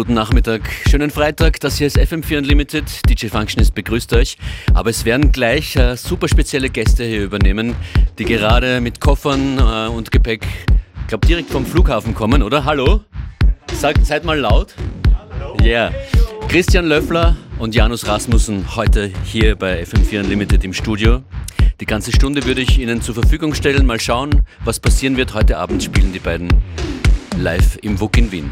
guten Nachmittag, schönen Freitag. Das hier ist FM4 Unlimited. DJ Functionist begrüßt euch. Aber es werden gleich äh, super spezielle Gäste hier übernehmen, die gerade mit Koffern äh, und Gepäck, ich glaube, direkt vom Flughafen kommen, oder? Hallo? Sagt, seid mal laut. Ja. Yeah. Christian Löffler und Janus Rasmussen heute hier bei FM4 Unlimited im Studio. Die ganze Stunde würde ich Ihnen zur Verfügung stellen. Mal schauen, was passieren wird. Heute Abend spielen die beiden live im WUK in Wien.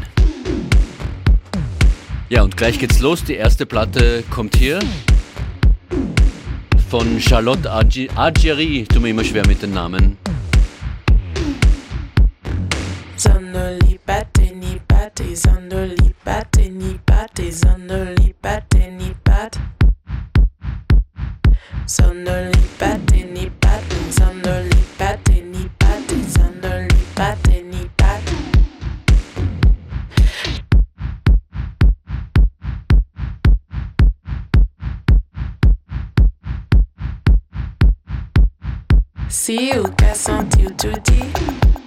Ja, und gleich geht's los. Die erste Platte kommt hier von Charlotte Agi Tut mir immer schwer mit den Namen. Sono libate ni pate, sono libate ni pate, sono libate ni pate. Sono libate. see you, qu'à sentir tout.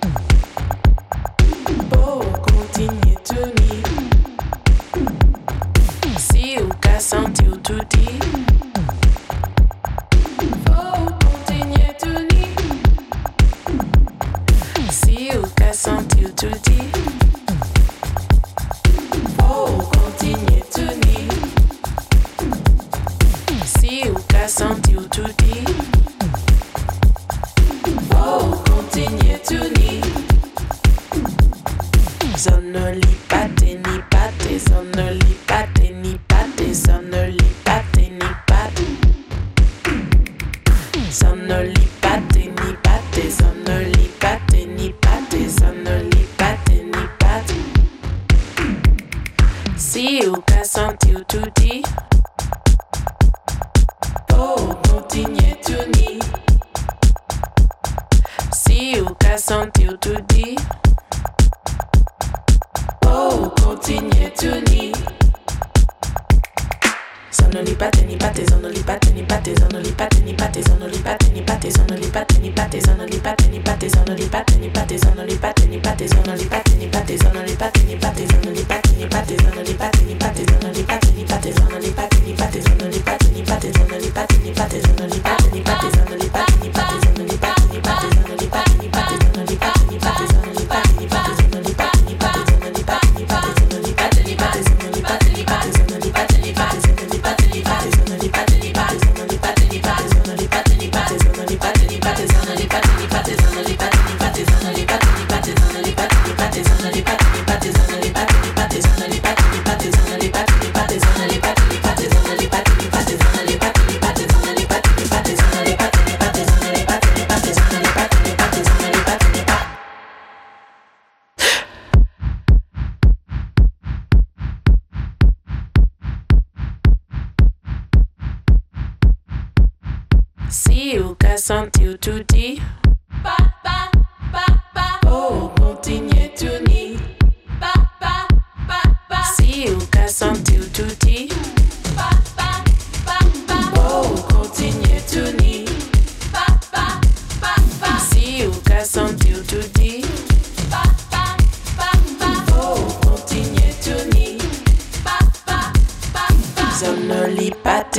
sent you to deep.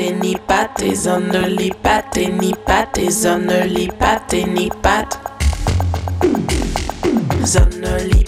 pâté ni pâté, only pâté ni pâté, only pâté ni pâté. Zonoli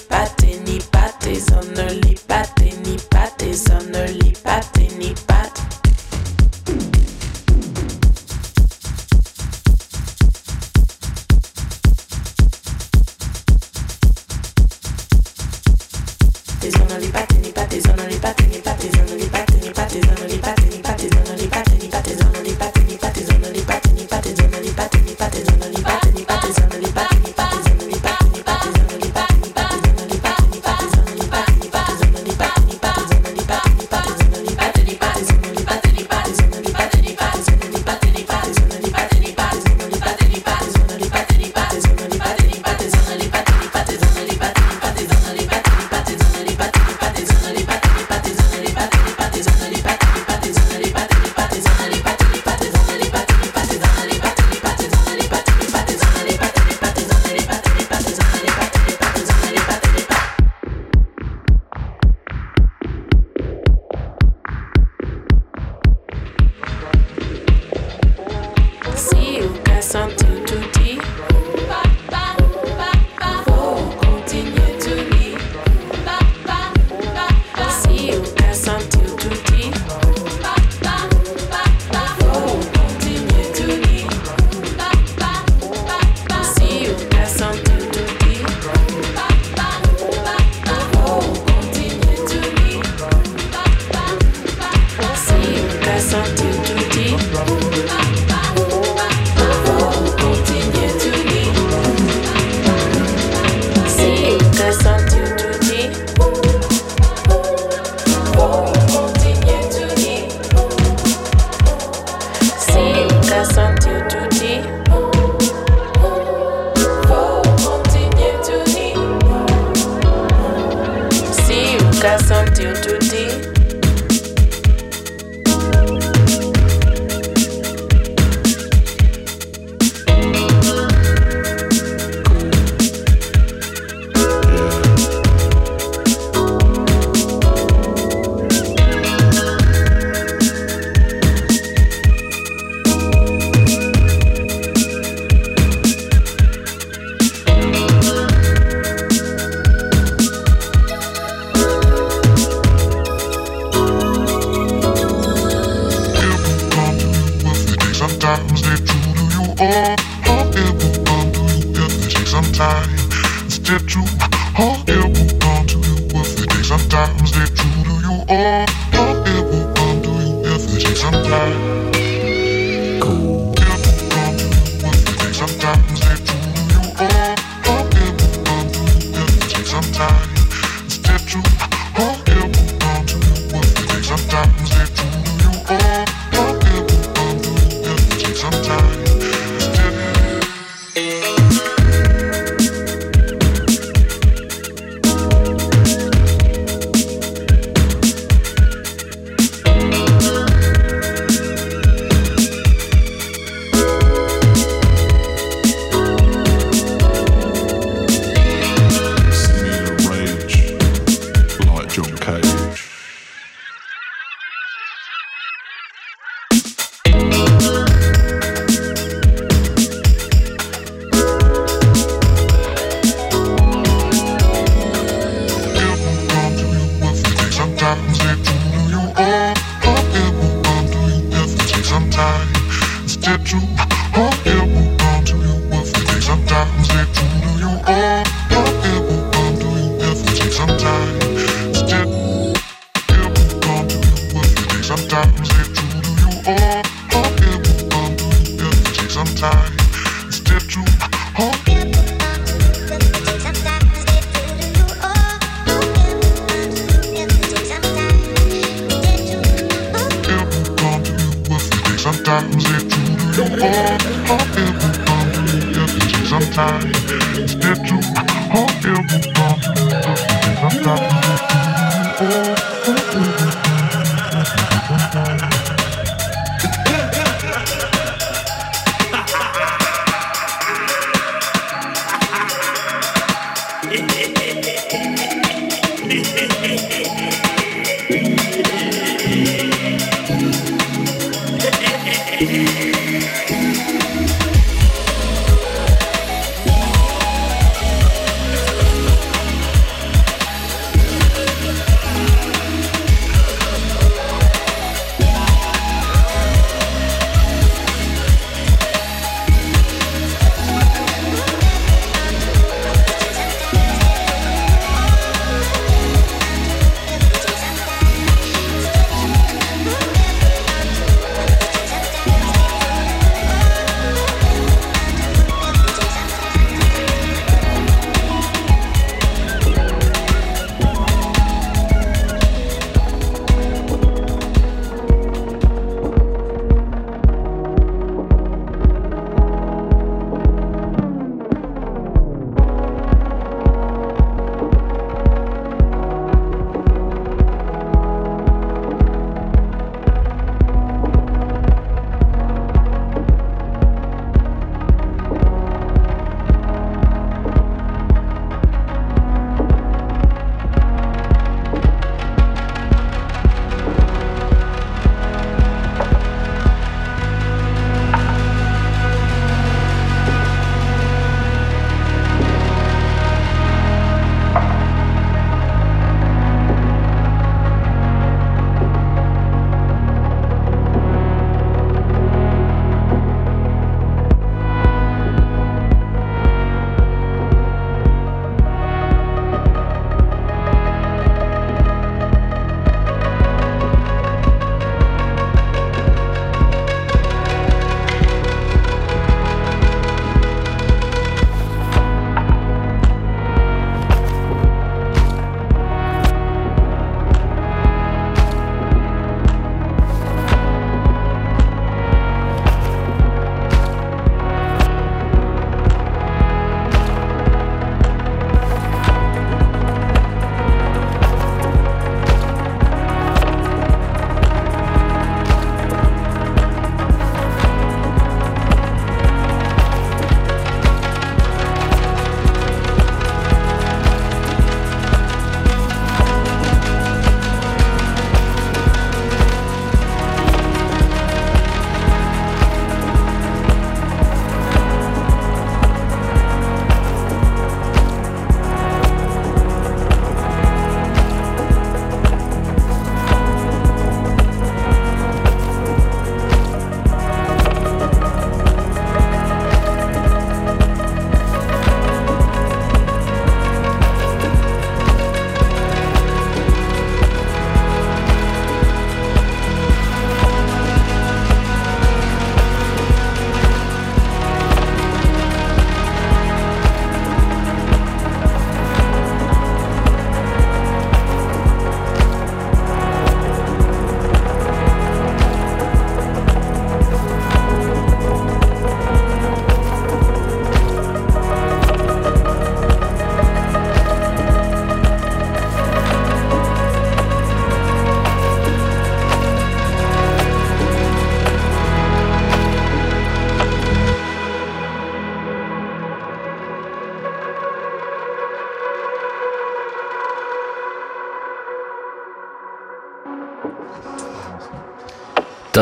time.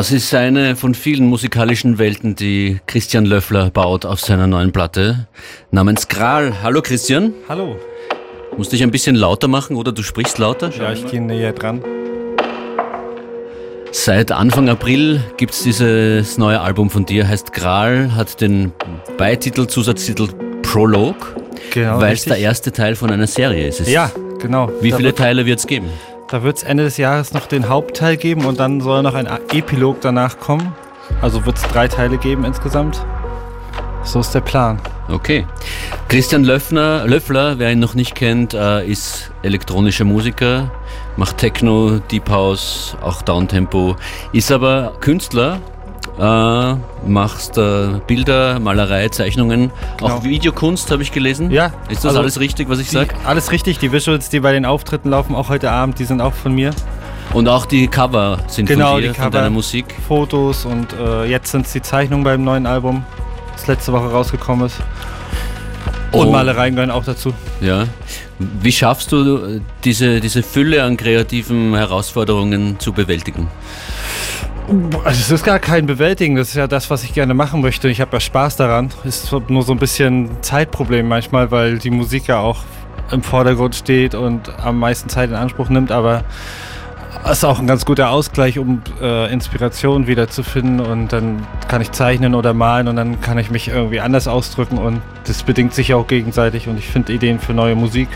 Das ist eine von vielen musikalischen Welten, die Christian Löffler baut auf seiner neuen Platte namens Gral. Hallo Christian. Hallo. Musst dich ein bisschen lauter machen oder du sprichst lauter? Ja, ich gehe näher dran. Seit Anfang April gibt es dieses neue Album von dir, heißt Gral, hat den Beititel, Zusatztitel Prolog, Genau. weil es der erste Teil von einer Serie ist. Es- Ja, genau. Wie viele Teile wird es geben? Da wird es Ende des Jahres noch den Hauptteil geben und dann soll noch ein Epilog danach kommen. Also wird es drei Teile geben insgesamt. So ist der Plan. Okay. Christian Löffner, Löffler, wer ihn noch nicht kennt, äh, ist elektronischer Musiker, macht Techno, Deep House, auch Downtempo, ist aber Künstler, äh, machst äh, Bilder, Malerei, Zeichnungen, auch Genau. Videokunst habe ich gelesen. Ja, Ist das also alles richtig, was ich sage? alles richtig. Die Visuals, die bei den Auftritten laufen, auch heute Abend, die sind auch von mir. Und auch die Cover sind Genau, von dir, die von Cover. deiner Musik. Fotos und äh, jetzt sind es die Zeichnungen beim neuen Album, das letzte Woche rausgekommen ist. Und Oh. Malereien gehören auch dazu. Ja. Wie schaffst du äh, diese, diese Fülle an kreativen Herausforderungen zu bewältigen? Also es ist gar kein Bewältigen, das ist ja das, was ich gerne machen möchte. Ich habe ja Spaß daran. Ist so- nur so ein bisschen Zeitproblem manchmal, weil die Musik ja auch im Vordergrund steht und am meisten Zeit in Anspruch nimmt, aber ist auch ein ganz guter Ausgleich, um äh, Inspiration wiederzufinden und dann kann ich zeichnen oder malen und dann kann ich mich irgendwie anders ausdrücken und das bedingt sich auch gegenseitig und ich finde Ideen für neue Musik.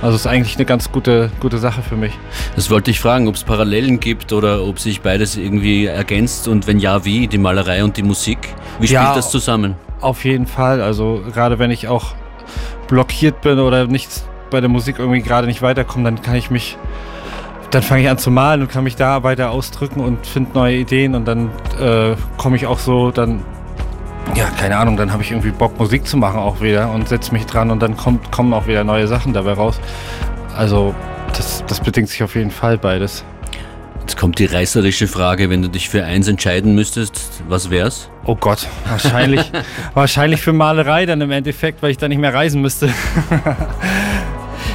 Also ist eigentlich eine ganz gute, gute Sache für mich. Das wollte ich fragen, ob es Parallelen gibt oder ob sich beides irgendwie ergänzt und wenn ja, wie, die Malerei und die Musik. Wie spielt Ja. das zusammen? Auf jeden Fall. Also gerade wenn ich auch blockiert bin oder nichts bei der Musik irgendwie gerade nicht weiterkomme, dann kann ich mich, dann fange ich an zu malen und kann mich da weiter ausdrücken und finde neue Ideen und dann äh, komme ich auch so dann, ja, keine Ahnung, dann habe ich irgendwie Bock Musik zu machen auch wieder und setze mich dran und dann kommt, kommen auch wieder neue Sachen dabei raus. Also das, das bedingt sich auf jeden Fall beides. Jetzt kommt die reißerische Frage, wenn du dich für eins entscheiden müsstest, was wär's? Oh Gott, wahrscheinlich, wahrscheinlich für Malerei dann im Endeffekt, weil ich dann nicht mehr reisen müsste.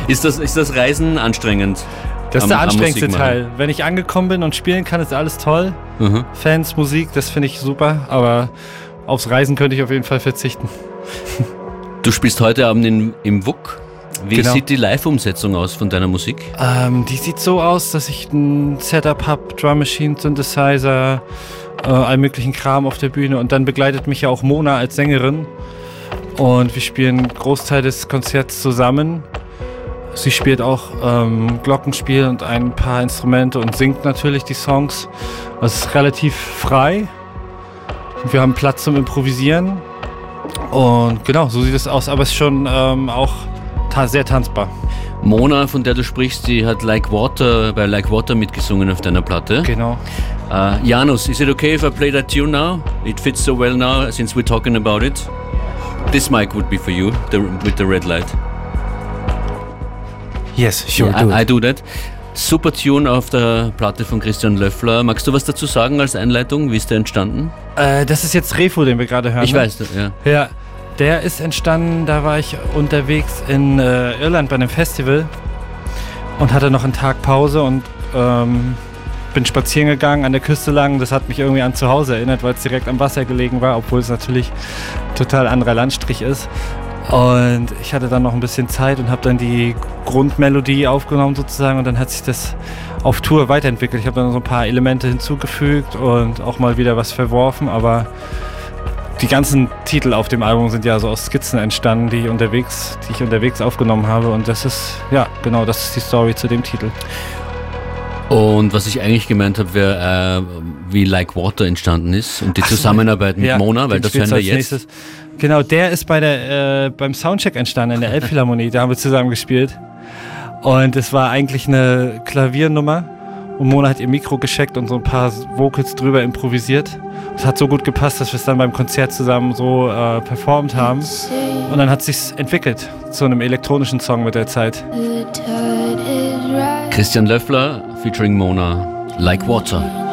Ist das, ist das Reisen anstrengend? Das ist Am- der anstrengendste. Teil. Wenn ich angekommen bin und spielen kann, ist alles toll. Mhm. Fans, Musik, das finde ich super. Aber aufs Reisen könnte ich auf jeden Fall verzichten. Du spielst heute Abend in, im WUK. Wie Genau. sieht die Live-Umsetzung aus von deiner Musik? Ähm, die sieht so aus, dass ich ein Setup habe, Drum Machine, Synthesizer, äh, allen möglichen Kram auf der Bühne. Und dann begleitet mich ja auch Mona als Sängerin. Und wir spielen einen Großteil des Konzerts zusammen. Sie spielt auch ähm, Glockenspiel und ein paar Instrumente und singt natürlich die Songs. Also es ist relativ frei. Und wir haben Platz zum Improvisieren. Und genau, so sieht es aus. Aber es ist schon ähm, auch ta sehr tanzbar. Mona, von der du sprichst, die hat Like Water bei Like Water mitgesungen auf deiner Platte. Genau. Uh, Janus, is it okay if I play that tune now? It fits so well now since we're talking about it. This mic would be for you, the, with the red light. Yes, sure, Yeah, I, I do that. Super Tune auf der Platte von Christian Löffler. Magst du was dazu sagen als Einleitung? Wie ist der entstanden? Äh, das ist jetzt Refo, den wir gerade hören. Ich ne? weiß, ja. Ja, der ist entstanden, da war ich unterwegs in äh, Irland bei einem Festival und hatte noch einen Tag Pause und ähm, bin spazieren gegangen an der Küste lang. Das hat mich irgendwie an zu Hause erinnert, weil es direkt am Wasser gelegen war, obwohl es natürlich total anderer Landstrich ist. Und ich hatte dann noch ein bisschen Zeit und habe dann die Grundmelodie aufgenommen sozusagen und dann hat sich das auf Tour weiterentwickelt. Ich habe dann so ein paar Elemente hinzugefügt und auch mal wieder was verworfen, aber die ganzen Titel auf dem Album sind ja so aus Skizzen entstanden, die ich unterwegs, die ich unterwegs aufgenommen habe und das ist ja genau, das ist die Story zu dem Titel. Und was ich eigentlich gemeint habe, wäre, äh, wie Like Water entstanden ist und die Zusammenarbeit mit Ja, Mona, weil das hören wir jetzt. nächstes. Genau, der ist bei der, äh, beim Soundcheck entstanden in der Elbphilharmonie. Da haben wir zusammen gespielt. Und es war eigentlich eine Klaviernummer. Und Mona hat ihr Mikro gescheckt und so ein paar Vocals drüber improvisiert. Es hat so gut gepasst, dass wir es dann beim Konzert zusammen so äh, performt haben. Und dann hat sich's entwickelt zu einem elektronischen Song mit der Zeit. Christian Löffler featuring Mona, Like Water.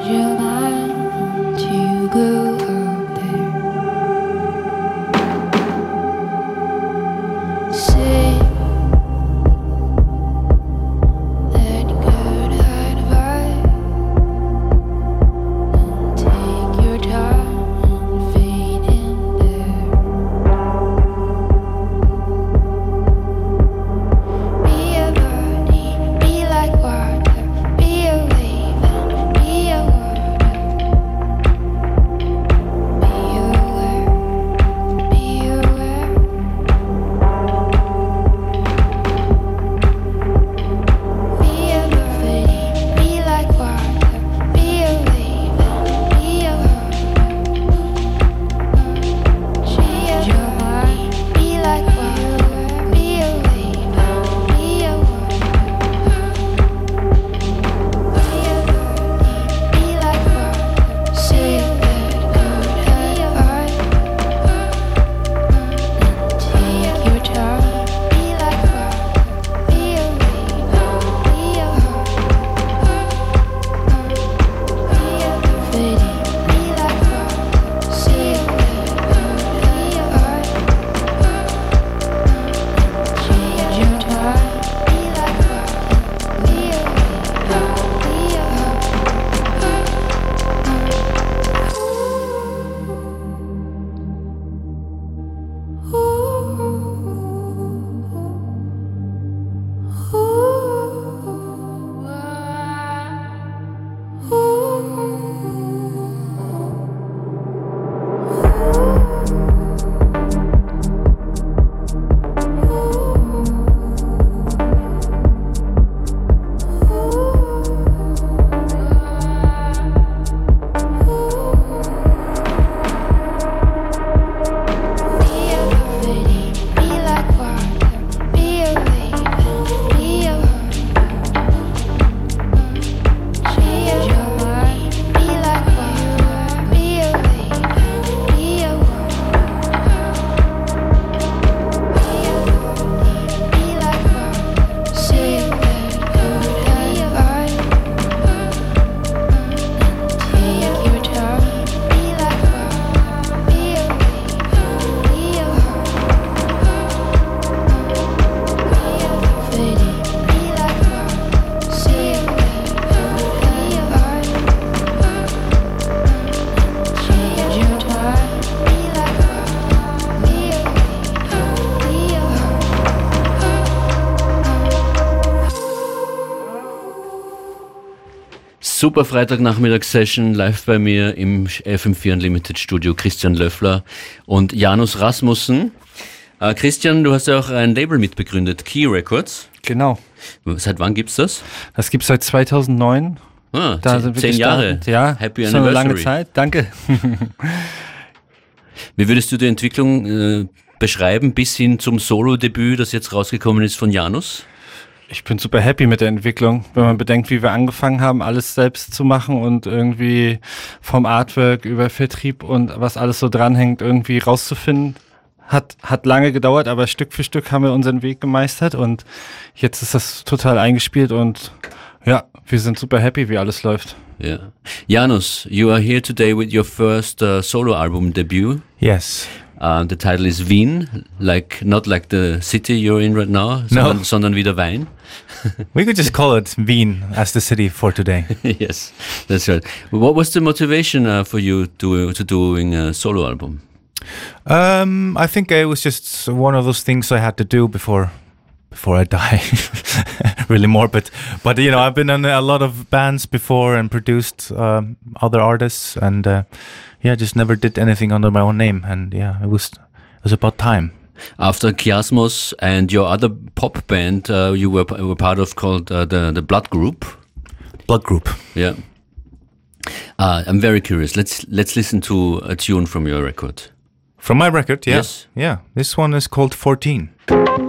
Super Freitagnachmittagssession live bei mir im FM4 Unlimited Studio Christian Löffler und Janus Rasmussen. Äh, Christian, du hast ja auch ein Label mitbegründet, Key Records. Genau. Seit wann gibt's das? Das gibt's seit 2009. Ah, Da zehn, sind wir zehn Jahre. Ja, Happy schon eine lange Anniversary. Zeit. Danke. Wie würdest du die Entwicklung äh, beschreiben bis hin zum Solo-Debüt, das jetzt rausgekommen ist von Janus? Ich bin super happy mit der Entwicklung, wenn man bedenkt, wie wir angefangen haben, alles selbst zu machen und irgendwie vom Artwork über Vertrieb und was alles so dranhängt, irgendwie rauszufinden. Hat, hat lange gedauert, aber Stück für Stück haben wir unseren Weg gemeistert und jetzt ist das total eingespielt und ja, wir sind super happy, wie alles läuft. Ja. Janus, you are here today with your first uh, solo album debut. Yes. Uh, the title is Wien, like not like the city you're in right now, no. sondern, sondern wieder Wein. We could just call it Wien as the city for today. yes, that's right. What was the motivation uh, for you to to doing a solo album? Um, I think it was just one of those things I had to do before before I die. really morbid, but you know I've been in a lot of bands before and produced um, other artists, and uh, yeah, just never did anything under my own name. And yeah, it was it was about time. After Chiasmos and your other pop band uh, you were, were part of called uh, the the Blood Group. Blood Group. Yeah. Uh, I'm very curious. Let's let's listen to a tune from your record. From my record, yeah. Yes. Yeah. This one is called 14.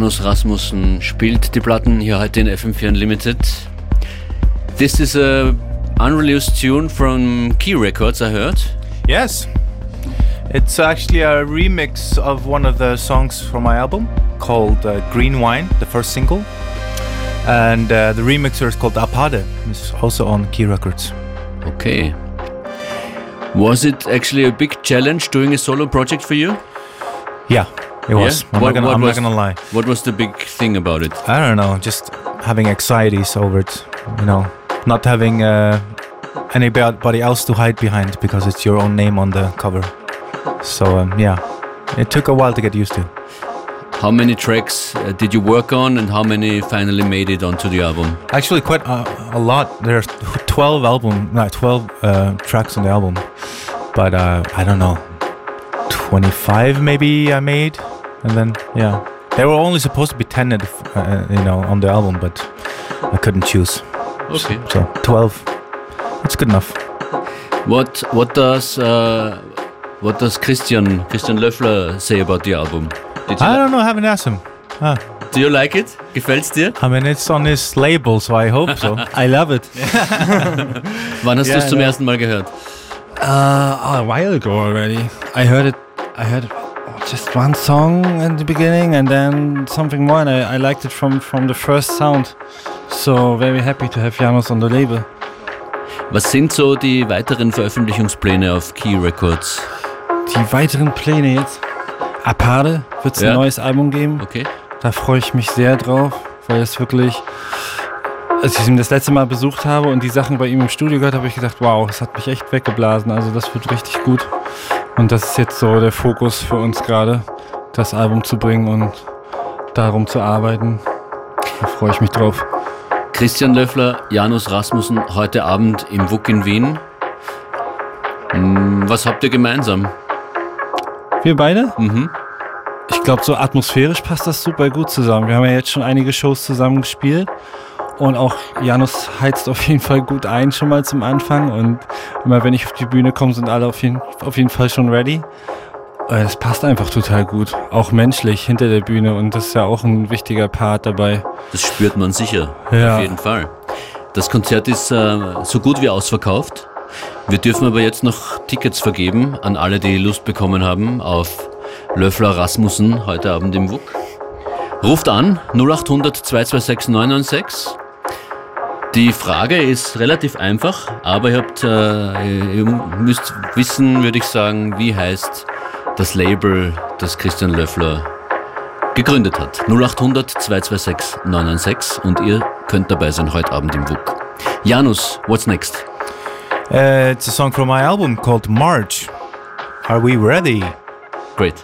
Janus Rasmussen spielt die Platten hier heute in FM4 Unlimited. This is a unreleased tune from Key Records, I heard. Yes. It's actually a remix of one of the songs from my album called uh, Green Wine, the first single. And uh, the remixer is called Apade. It's also on Key Records. Okay. Was it actually a big challenge doing a solo project for you? Yeah, it was. I'm, What- not, gonna, I'm was- not gonna lie. What was the big thing about it? I don't know, just having anxieties over it, you know, not having uh, anybody else to hide behind because it's your own name on the cover. So, um, yeah, it took a while to get used to. How many tracks uh, did you work on and how many finally made it onto the album? Actually, quite a, a lot. There's 12 album, no, 12 uh, tracks on the album, but uh, I don't know, 25 maybe I made, and then yeah, they were only supposed to be 10, at the uh, you know, on the album, but I couldn't choose. Okay. So 12, that's good enough. What what does uh, what does Christian Christian Löffler say about the album? Did you, I don't know, I haven't asked him. Ah, do you like it? Gefällt's dir? I mean, it's on his label, so I hope so. I love it. Wann hast Ja, du es zum ersten Mal gehört? Uh, a while ago already. I heard it. I heard just one song in the beginning, and then something more, and I, I liked it from from the first sound. So very happy to have Janos on the label. Was sind so die weiteren Veröffentlichungspläne auf Key Records? Die weiteren Pläne jetzt. Apade wird es Ja. ein neues Album geben. Okay. Da freue ich mich sehr drauf, weil es wirklich, als ich ihn das letzte Mal besucht habe und die Sachen bei ihm im Studio gehört, habe ich gedacht, wow, das hat mich echt weggeblasen. Also das wird richtig gut. Und das ist jetzt so der Fokus für uns gerade, das Album zu bringen und darum zu arbeiten. Da freue ich mich drauf. Christian Löffler, Janus Rasmussen, heute Abend im WUK in Wien. Hm, Was habt ihr gemeinsam? Wir beide? Mhm. Ich glaube, so atmosphärisch passt das super gut zusammen. Wir haben ja jetzt schon einige Shows zusammen gespielt. Und auch Janus heizt auf jeden Fall gut ein, schon mal zum Anfang. Und immer wenn ich auf die Bühne komme, sind alle auf jeden, auf jeden Fall schon ready. Äh, Das passt einfach total gut. Auch menschlich hinter der Bühne. Und das ist ja auch ein wichtiger Part dabei. Das spürt man sicher. Ja. Auf jeden Fall. Das Konzert ist äh, so gut wie ausverkauft. Wir dürfen aber jetzt noch Tickets vergeben an alle, die Lust bekommen haben auf Löffler Rasmussen heute Abend im WUK. Ruft an 0800 226 996. Die Frage ist relativ einfach, aber ihr, habt, äh, ihr müsst wissen, würde ich sagen, wie heißt das Label, das Christian Löffler gegründet hat. 0800 226 996 und ihr könnt dabei sein heute Abend im WUK. Janus, what's next? Uh, it's a song from my album called March. Are we ready? Great.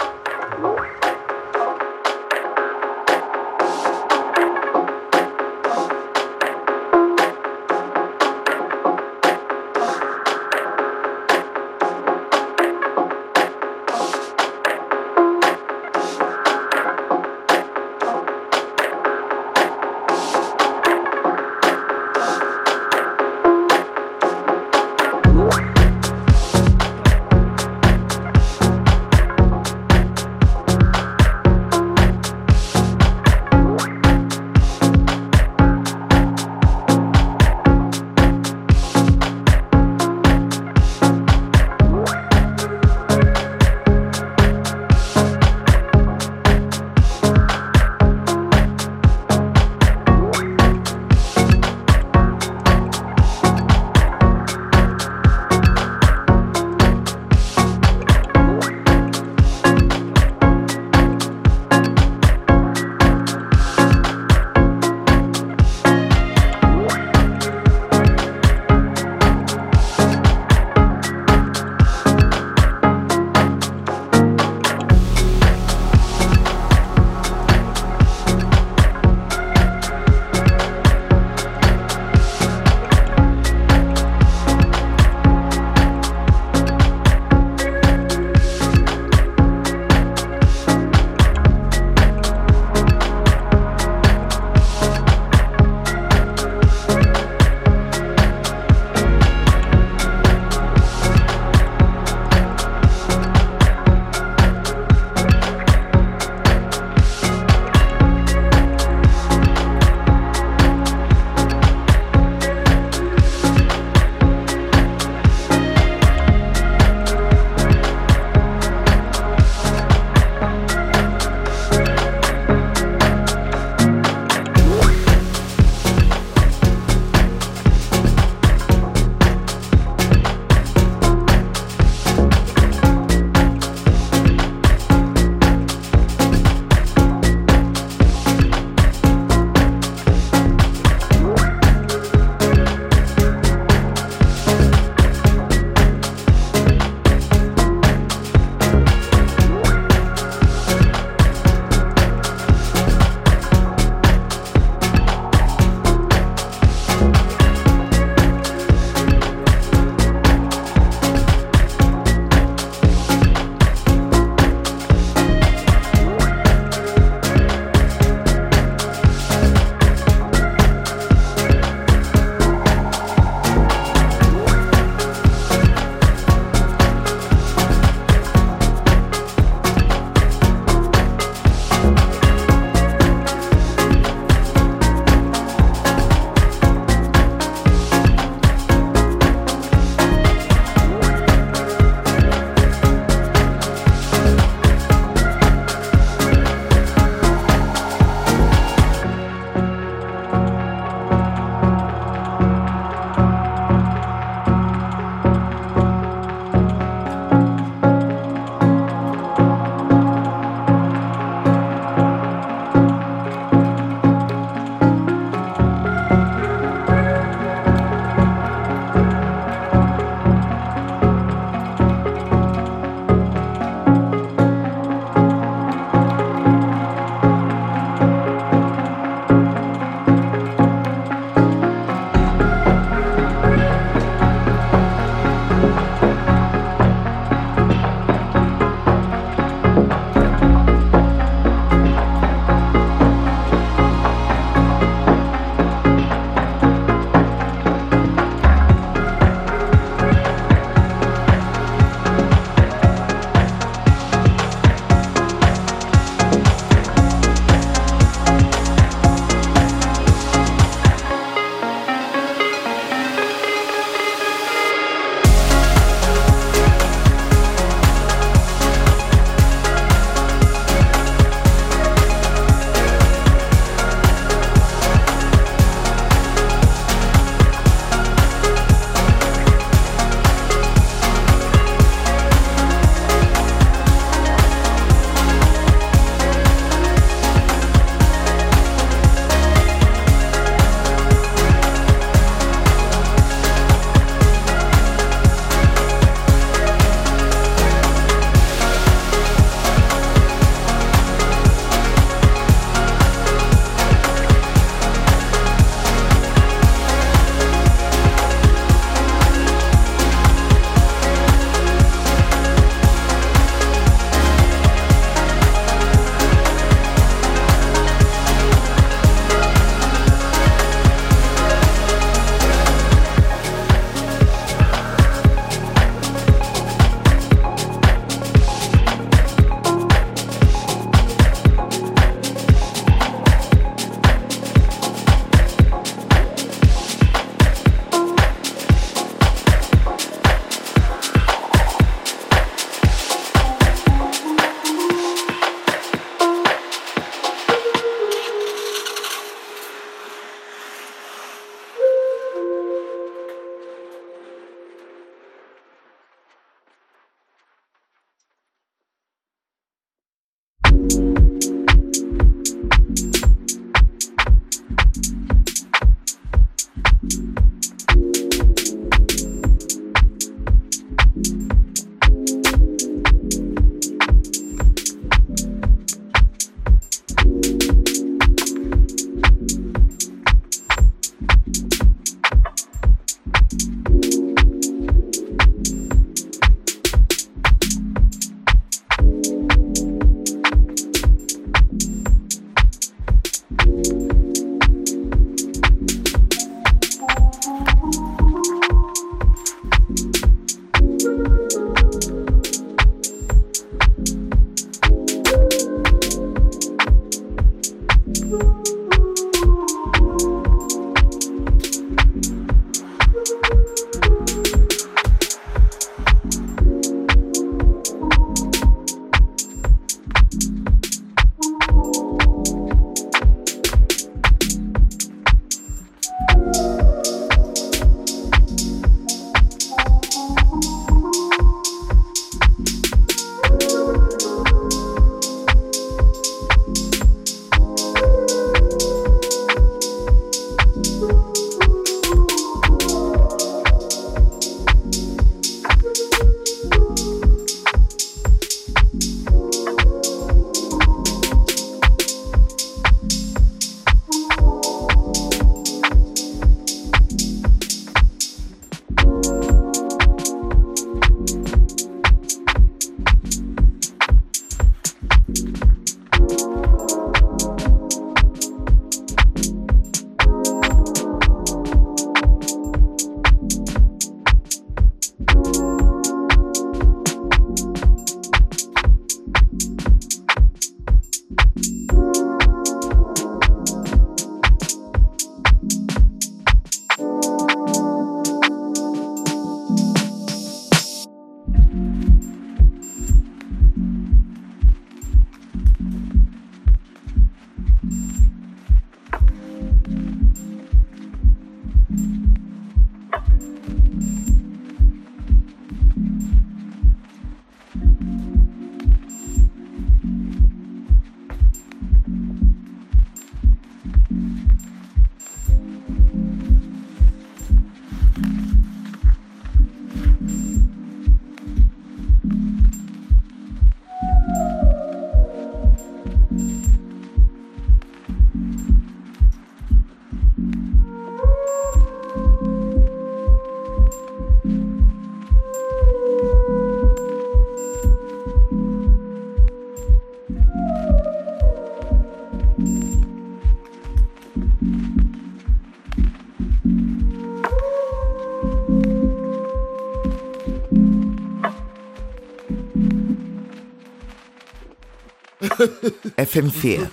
FM4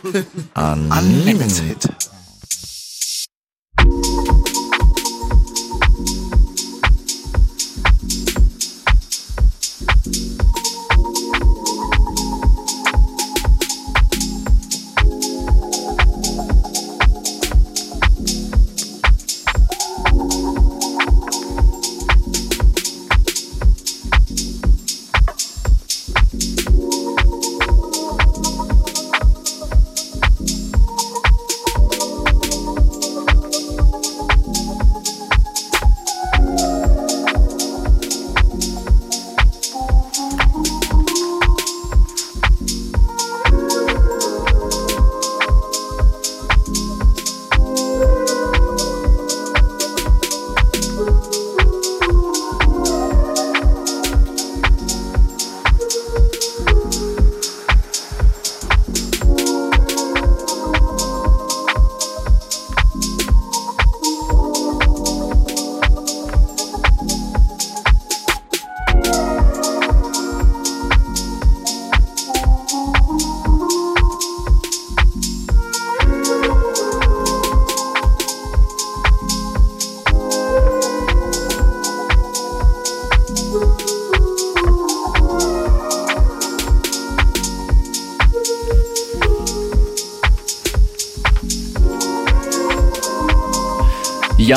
Unlimited.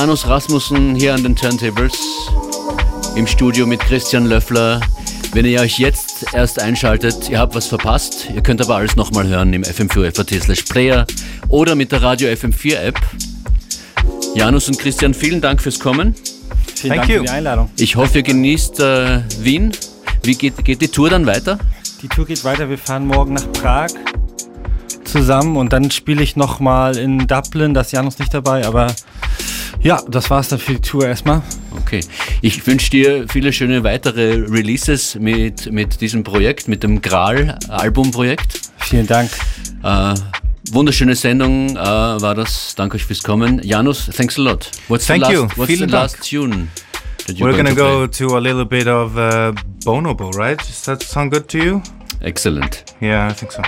Janus Rasmussen hier an den Turntables im Studio mit Christian Löffler. Wenn ihr euch jetzt erst einschaltet, ihr habt was verpasst. Ihr könnt aber alles nochmal hören im FM4FAT slash Player oder mit der Radio FM4 App. Janus und Christian, vielen Dank fürs Kommen. Vielen Thank Dank you. für die Einladung. Ich hoffe, ihr genießt äh, Wien. Wie geht, geht die Tour dann weiter? Die Tour geht weiter. Wir fahren morgen nach Prag zusammen und dann spiele ich nochmal in Dublin. Da ist Janus nicht dabei, aber ja, das war's dann für die Tour erstmal. Okay. Ich wünsche dir viele schöne weitere Releases mit, mit diesem Projekt, mit dem Gral-Albumprojekt. Vielen Dank. Äh, wunderschöne Sendung äh, war das. Danke euch fürs Kommen. Janus, thanks a lot. What's Thank the you. last, what's Vielen the Dank. last tune We're gonna going go to to a little bit of uh, Bonobo, right? Does that sound good to you? play? Excellent. Yeah, I think so.